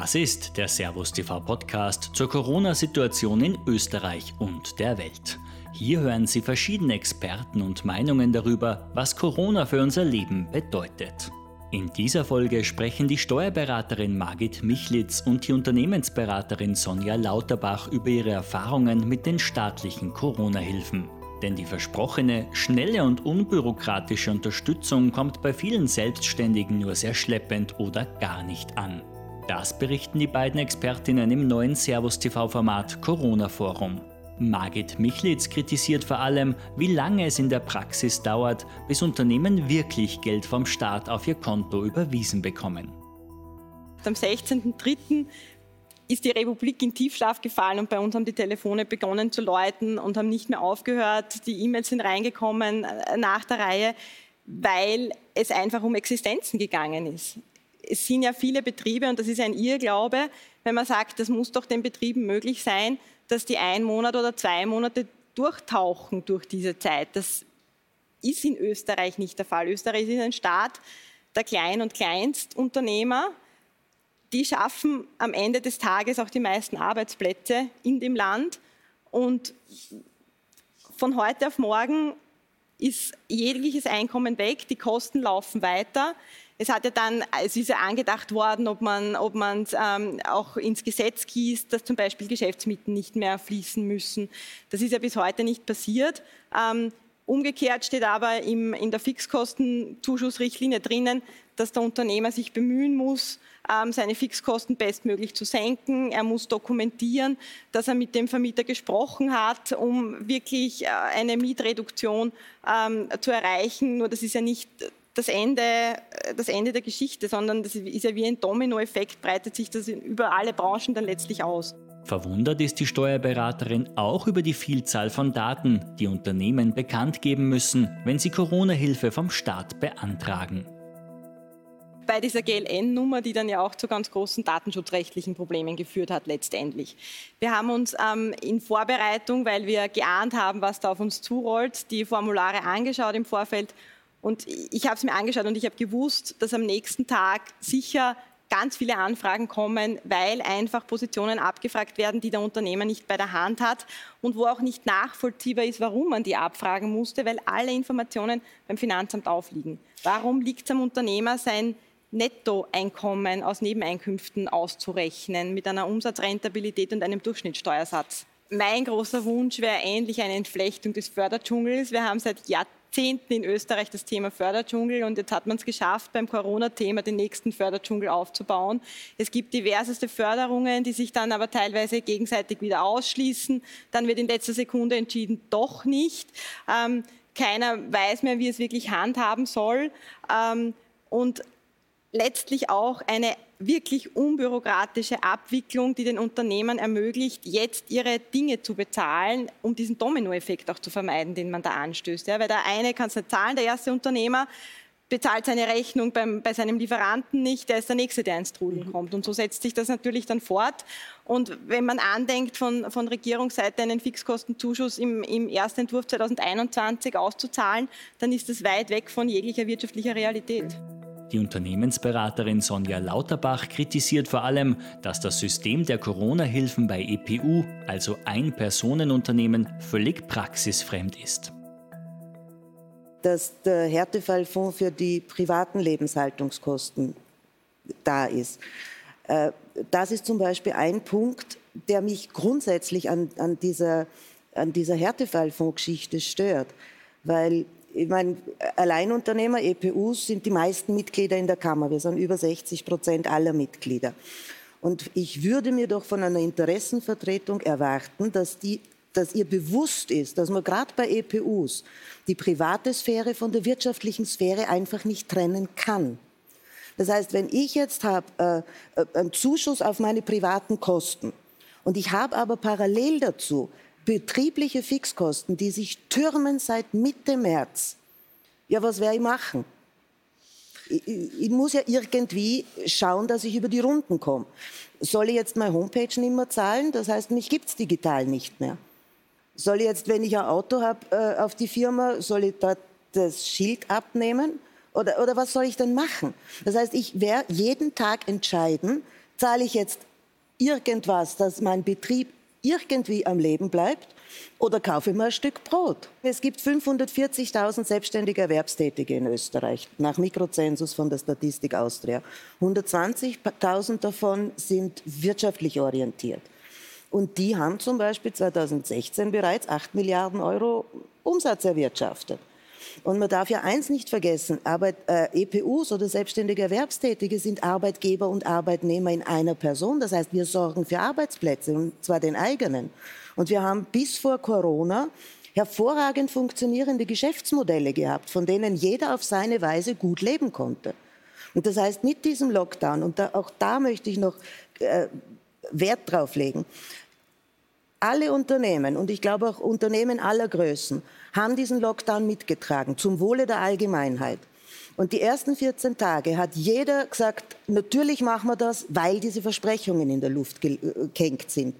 Das ist der Servus TV Podcast zur Corona-Situation in Österreich und der Welt. Hier hören Sie verschiedene Experten und Meinungen darüber, was Corona für unser Leben bedeutet. In dieser Folge sprechen die Steuerberaterin Margit Michlitz und die Unternehmensberaterin Sonja Lauterbach über ihre Erfahrungen mit den staatlichen Corona-Hilfen. Denn die versprochene, schnelle und unbürokratische Unterstützung kommt bei vielen Selbstständigen nur sehr schleppend oder gar nicht an. Das berichten die beiden Expertinnen im neuen Servus TV-Format Corona Forum. Margit Michlitz kritisiert vor allem, wie lange es in der Praxis dauert, bis Unternehmen wirklich Geld vom Staat auf ihr Konto überwiesen bekommen. Am 16.03 ist die Republik in Tiefschlaf gefallen und bei uns haben die Telefone begonnen zu läuten und haben nicht mehr aufgehört. Die E-Mails sind reingekommen äh, nach der Reihe, weil es einfach um Existenzen gegangen ist. Es sind ja viele Betriebe und das ist ein Irrglaube, wenn man sagt, das muss doch den Betrieben möglich sein, dass die ein Monat oder zwei Monate durchtauchen durch diese Zeit. Das ist in Österreich nicht der Fall. Österreich ist ein Staat der Klein- und Kleinstunternehmer die schaffen am Ende des Tages auch die meisten Arbeitsplätze in dem Land. Und von heute auf morgen ist jegliches Einkommen weg, die Kosten laufen weiter. Es hat ja dann, es ist ja angedacht worden, ob man ob ähm, auch ins Gesetz gießt, dass zum Beispiel Geschäftsmittel nicht mehr fließen müssen. Das ist ja bis heute nicht passiert. Ähm, umgekehrt steht aber im, in der Fixkostenzuschussrichtlinie drinnen, dass der Unternehmer sich bemühen muss, ähm, seine Fixkosten bestmöglich zu senken. Er muss dokumentieren, dass er mit dem Vermieter gesprochen hat, um wirklich äh, eine Mietreduktion ähm, zu erreichen. Nur das ist ja nicht das Ende, äh, das Ende der Geschichte, sondern das ist ja wie ein Dominoeffekt, breitet sich das über alle Branchen dann letztlich aus. Verwundert ist die Steuerberaterin auch über die Vielzahl von Daten, die Unternehmen bekannt geben müssen, wenn sie Corona-Hilfe vom Staat beantragen bei dieser GLN-Nummer, die dann ja auch zu ganz großen datenschutzrechtlichen Problemen geführt hat letztendlich. Wir haben uns ähm, in Vorbereitung, weil wir geahnt haben, was da auf uns zurollt, die Formulare angeschaut im Vorfeld. Und ich habe es mir angeschaut und ich habe gewusst, dass am nächsten Tag sicher ganz viele Anfragen kommen, weil einfach Positionen abgefragt werden, die der Unternehmer nicht bei der Hand hat und wo auch nicht nachvollziehbar ist, warum man die abfragen musste, weil alle Informationen beim Finanzamt aufliegen. Warum liegt es am Unternehmer, sein Nettoeinkommen aus Nebeneinkünften auszurechnen mit einer Umsatzrentabilität und einem Durchschnittssteuersatz. Mein großer Wunsch wäre endlich eine Entflechtung des Förderdschungels. Wir haben seit Jahrzehnten in Österreich das Thema Förderdschungel und jetzt hat man es geschafft, beim Corona-Thema den nächsten Förderdschungel aufzubauen. Es gibt diverseste Förderungen, die sich dann aber teilweise gegenseitig wieder ausschließen. Dann wird in letzter Sekunde entschieden, doch nicht. Ähm, keiner weiß mehr, wie es wirklich handhaben soll. Ähm, und letztlich auch eine wirklich unbürokratische Abwicklung, die den Unternehmen ermöglicht, jetzt ihre Dinge zu bezahlen, um diesen Dominoeffekt auch zu vermeiden, den man da anstößt. Ja, weil der eine kann es nicht zahlen, der erste Unternehmer bezahlt seine Rechnung beim, bei seinem Lieferanten nicht, der ist der Nächste, der ins Trudeln mhm. kommt. Und so setzt sich das natürlich dann fort. Und wenn man andenkt, von, von Regierungsseite einen Fixkostenzuschuss im, im Erstentwurf 2021 auszuzahlen, dann ist das weit weg von jeglicher wirtschaftlicher Realität. Die Unternehmensberaterin Sonja Lauterbach kritisiert vor allem, dass das System der Corona-Hilfen bei EPU, also Ein-Personen-Unternehmen, völlig praxisfremd ist. Dass der Härtefallfonds für die privaten Lebenshaltungskosten da ist. Äh, das ist zum Beispiel ein Punkt, der mich grundsätzlich an, an dieser, an dieser Härtefallfonds-Geschichte stört. Weil ich meine, Alleinunternehmer, EPUs, sind die meisten Mitglieder in der Kammer. Wir sind über 60 Prozent aller Mitglieder. Und ich würde mir doch von einer Interessenvertretung erwarten, dass, die, dass ihr bewusst ist, dass man gerade bei EPUs die private Sphäre von der wirtschaftlichen Sphäre einfach nicht trennen kann. Das heißt, wenn ich jetzt habe äh, äh einen Zuschuss auf meine privaten Kosten und ich habe aber parallel dazu betriebliche Fixkosten, die sich türmen seit Mitte März. Ja, was werde ich machen? Ich, ich, muss ja irgendwie schauen, dass ich über die Runden komme. Soll ich jetzt meine Homepage nicht mehr zahlen? Das heißt, mich gibt es digital nicht mehr. Soll ich jetzt, wenn ich ein Auto habe äh, auf die Firma, soll ich da das Schild abnehmen? Oder, oder was soll ich denn machen? Das heißt, ich werde jeden Tag entscheiden, Zahle ich jetzt irgendwas, dass mein Betrieb irgendwie am Leben bleibt oder kaufe mir ein Stück Brot. Es gibt 540.000 selbstständige Erwerbstätige in Österreich, nach Mikrozensus von der Statistik Austria. 120.000 davon sind wirtschaftlich orientiert. Und die haben zum Beispiel 2016 bereits 8 Milliarden Euro Umsatz erwirtschaftet. Und man darf ja eins nicht vergessen, Arbeit, äh, EPUs oder selbstständige Erwerbstätige sind Arbeitgeber und Arbeitnehmer in einer Person. Das heißt, wir sorgen für Arbeitsplätze, und zwar den eigenen. Und wir haben bis vor Corona hervorragend funktionierende Geschäftsmodelle gehabt, von denen jeder auf seine Weise gut leben konnte. Und das heißt, mit diesem Lockdown, und da, auch da möchte ich noch äh, Wert drauf legen, alle Unternehmen, und ich glaube auch Unternehmen aller Größen, haben diesen Lockdown mitgetragen, zum Wohle der Allgemeinheit. Und die ersten 14 Tage hat jeder gesagt, natürlich machen wir das, weil diese Versprechungen in der Luft äh, gehängt sind.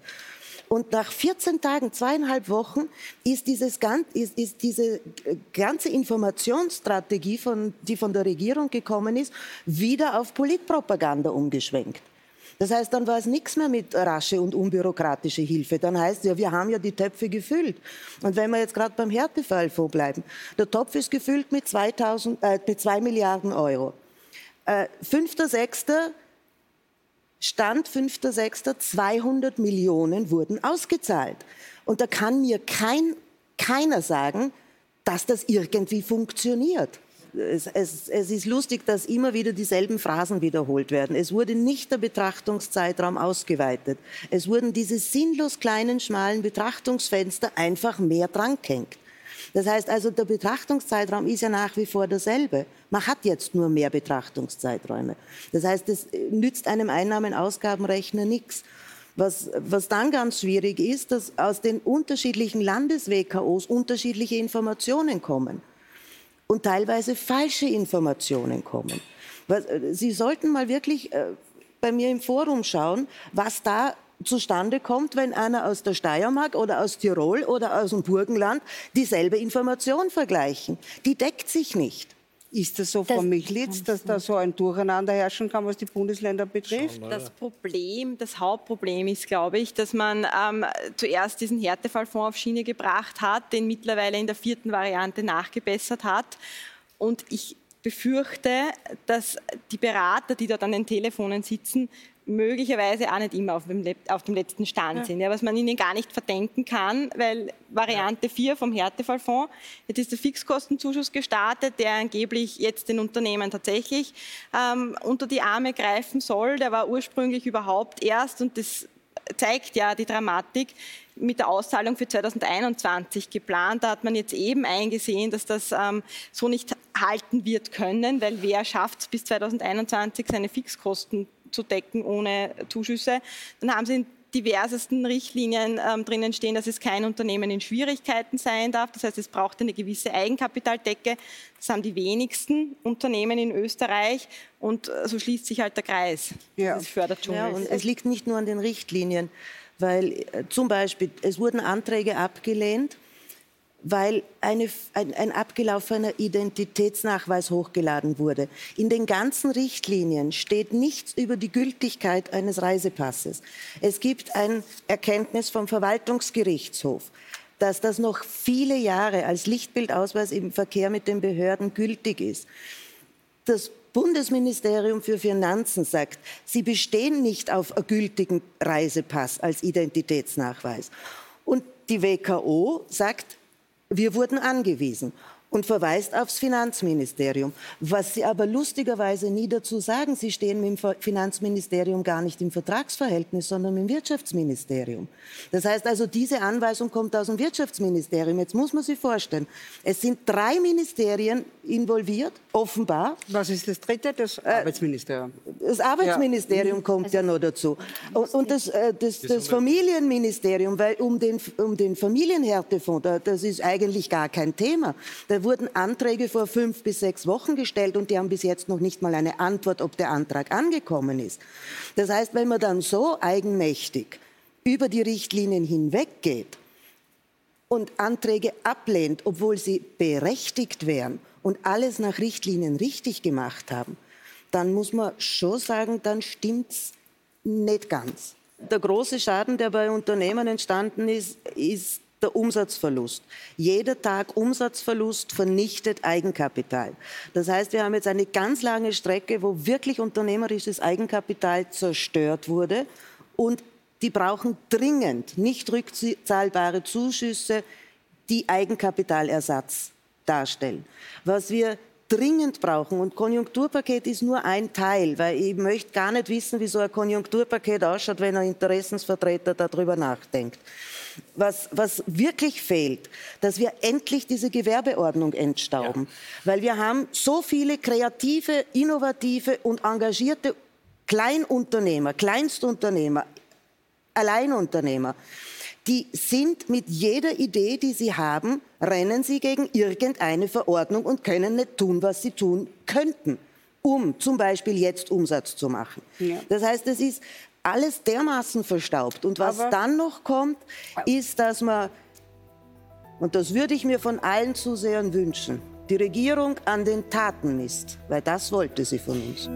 Und nach 14 Tagen, zweieinhalb Wochen, ist, dieses, ist, ist diese äh, ganze Informationsstrategie, von, die von der Regierung gekommen ist, wieder auf Politpropaganda umgeschwenkt. Das heißt, dann war es nichts mehr mit rasche und unbürokratische Hilfe. Dann heißt es ja, wir haben ja die Töpfe gefüllt. Und wenn wir jetzt gerade beim Härtefallfonds bleiben, der Topf ist gefüllt mit, 2000, äh, mit 2 Milliarden Euro. Äh, 5.6. Stand 5.6. 200 Millionen wurden ausgezahlt. Und da kann mir kein, keiner sagen, dass das irgendwie funktioniert es, es, es, ist lustig, dass immer wieder dieselben Phrasen wiederholt werden. Es wurde nicht der Betrachtungszeitraum ausgeweitet. Es wurden diese sinnlos kleinen, schmalen Betrachtungsfenster einfach mehr drangehängt. Das heißt also, der Betrachtungszeitraum ist ja nach wie vor derselbe. Man hat jetzt nur mehr Betrachtungszeiträume. Das heißt, es nützt einem Einnahmen-Ausgabenrechner nichts. Was, was dann ganz schwierig ist, dass aus den unterschiedlichen Landes-WKOs unterschiedliche Informationen kommen und teilweise falsche Informationen kommen. Äh, Sie sollten mal wirklich äh, bei mir im Forum schauen, was da zustande kommt, wenn einer aus der Steiermark oder aus Tirol oder aus dem Burgenland dieselbe Information vergleichen. Die deckt sich nicht. Ist das so, Frau Michlitz, dass da so ein Durcheinander herrschen kann, was die Bundesländer betrifft? Das Problem, das Hauptproblem ist, glaube ich, dass man ähm, zuerst diesen Härtefallfonds auf Schiene gebracht hat, den mittlerweile in der vierten Variante nachgebessert hat. Und ich befürchte, dass die Berater, die dort an den Telefonen sitzen, möglicherweise auch nicht immer auf dem, auf dem letzten Stand ja. sind, ja, was man ihnen gar nicht verdenken kann, weil Variante 4 vom Härtefallfonds, jetzt ist der Fixkostenzuschuss gestartet, der angeblich jetzt den Unternehmen tatsächlich ähm, unter die Arme greifen soll. Der war ursprünglich überhaupt erst, und das zeigt ja die Dramatik, mit der Auszahlung für 2021 geplant. Da hat man jetzt eben eingesehen, dass das ähm, so nicht halten wird können, weil wer schafft es bis 2021 seine Fixkosten zu decken ohne Zuschüsse. Dann haben sie in diversesten Richtlinien ähm, drinnen stehen, dass es kein Unternehmen in Schwierigkeiten sein darf. Das heißt, es braucht eine gewisse Eigenkapitaldecke. Das haben die wenigsten Unternehmen in Österreich und äh, so schließt sich halt der Kreis ja. des Förderdschungels. Ja, und es liegt nicht nur an den Richtlinien, weil äh, zum Beispiel es wurden Anträge abgelehnt, weil eine, ein, ein, abgelaufener Identitätsnachweis hochgeladen wurde. In den ganzen Richtlinien steht nichts über die Gültigkeit eines Reisepasses. Es gibt ein Erkenntnis vom Verwaltungsgerichtshof, dass das noch viele Jahre als Lichtbildausweis im Verkehr mit den Behörden gültig ist. Das Bundesministerium für Finanzen sagt, sie bestehen nicht auf einem gültigen Reisepass als Identitätsnachweis. Und die WKO sagt, wir wurden angewiesen und verweist aufs Finanzministerium. Was Sie aber lustigerweise nie dazu sagen, Sie stehen mit dem Finanzministerium gar nicht im Vertragsverhältnis, sondern im Wirtschaftsministerium. Das heißt also, diese Anweisung kommt aus dem Wirtschaftsministerium. Jetzt muss man sich vorstellen, es sind drei Ministerien involviert, offenbar. Was ist das dritte? Das äh, Arbeitsministerium. Das Arbeitsministerium ja. kommt ja noch dazu. Und, und das, äh, das, das, Familienministerium, weil um den, um den Familienhärtefonds, das ist eigentlich gar kein Thema. Wurden Anträge vor fünf bis sechs Wochen gestellt und die haben bis jetzt noch nicht mal eine Antwort, ob der Antrag angekommen ist. Das heißt, wenn man dann so eigenmächtig über die Richtlinien hinweggeht und Anträge ablehnt, obwohl sie berechtigt wären und alles nach Richtlinien richtig gemacht haben, dann muss man schon sagen, dann stimmt's Nicht ganz. Der große Schaden, der bei Unternehmen entstanden ist, ist der Umsatzverlust. Jeder Tag Umsatzverlust vernichtet Eigenkapital. Das heißt, wir haben jetzt eine ganz lange Strecke, wo wirklich unternehmerisches Eigenkapital zerstört wurde und die brauchen dringend nicht rückzahlbare Zuschüsse, die Eigenkapitalersatz darstellen. Was wir dringend brauchen. Und Konjunkturpaket ist nur ein Teil, weil ich möchte gar nicht wissen, wie so ein Konjunkturpaket ausschaut, wenn ein Interessensvertreter darüber nachdenkt. Was, was wirklich fehlt, dass wir endlich diese Gewerbeordnung entstauben. Ja. Weil wir haben so viele kreative, innovative und engagierte Kleinunternehmer, Kleinstunternehmer, Alleinunternehmer die sind mit jeder Idee, die sie haben, rennen sie gegen irgendeine Verordnung und können nicht tun, was sie tun könnten, um zum Beispiel jetzt Umsatz zu machen. Ja. Das heißt, es ist alles dermaßen verstaubt. Und was Aber dann noch kommt, ist, dass man, und das würde ich mir von allen Zusehern wünschen, die Regierung an den Taten misst, weil das wollte sie von uns.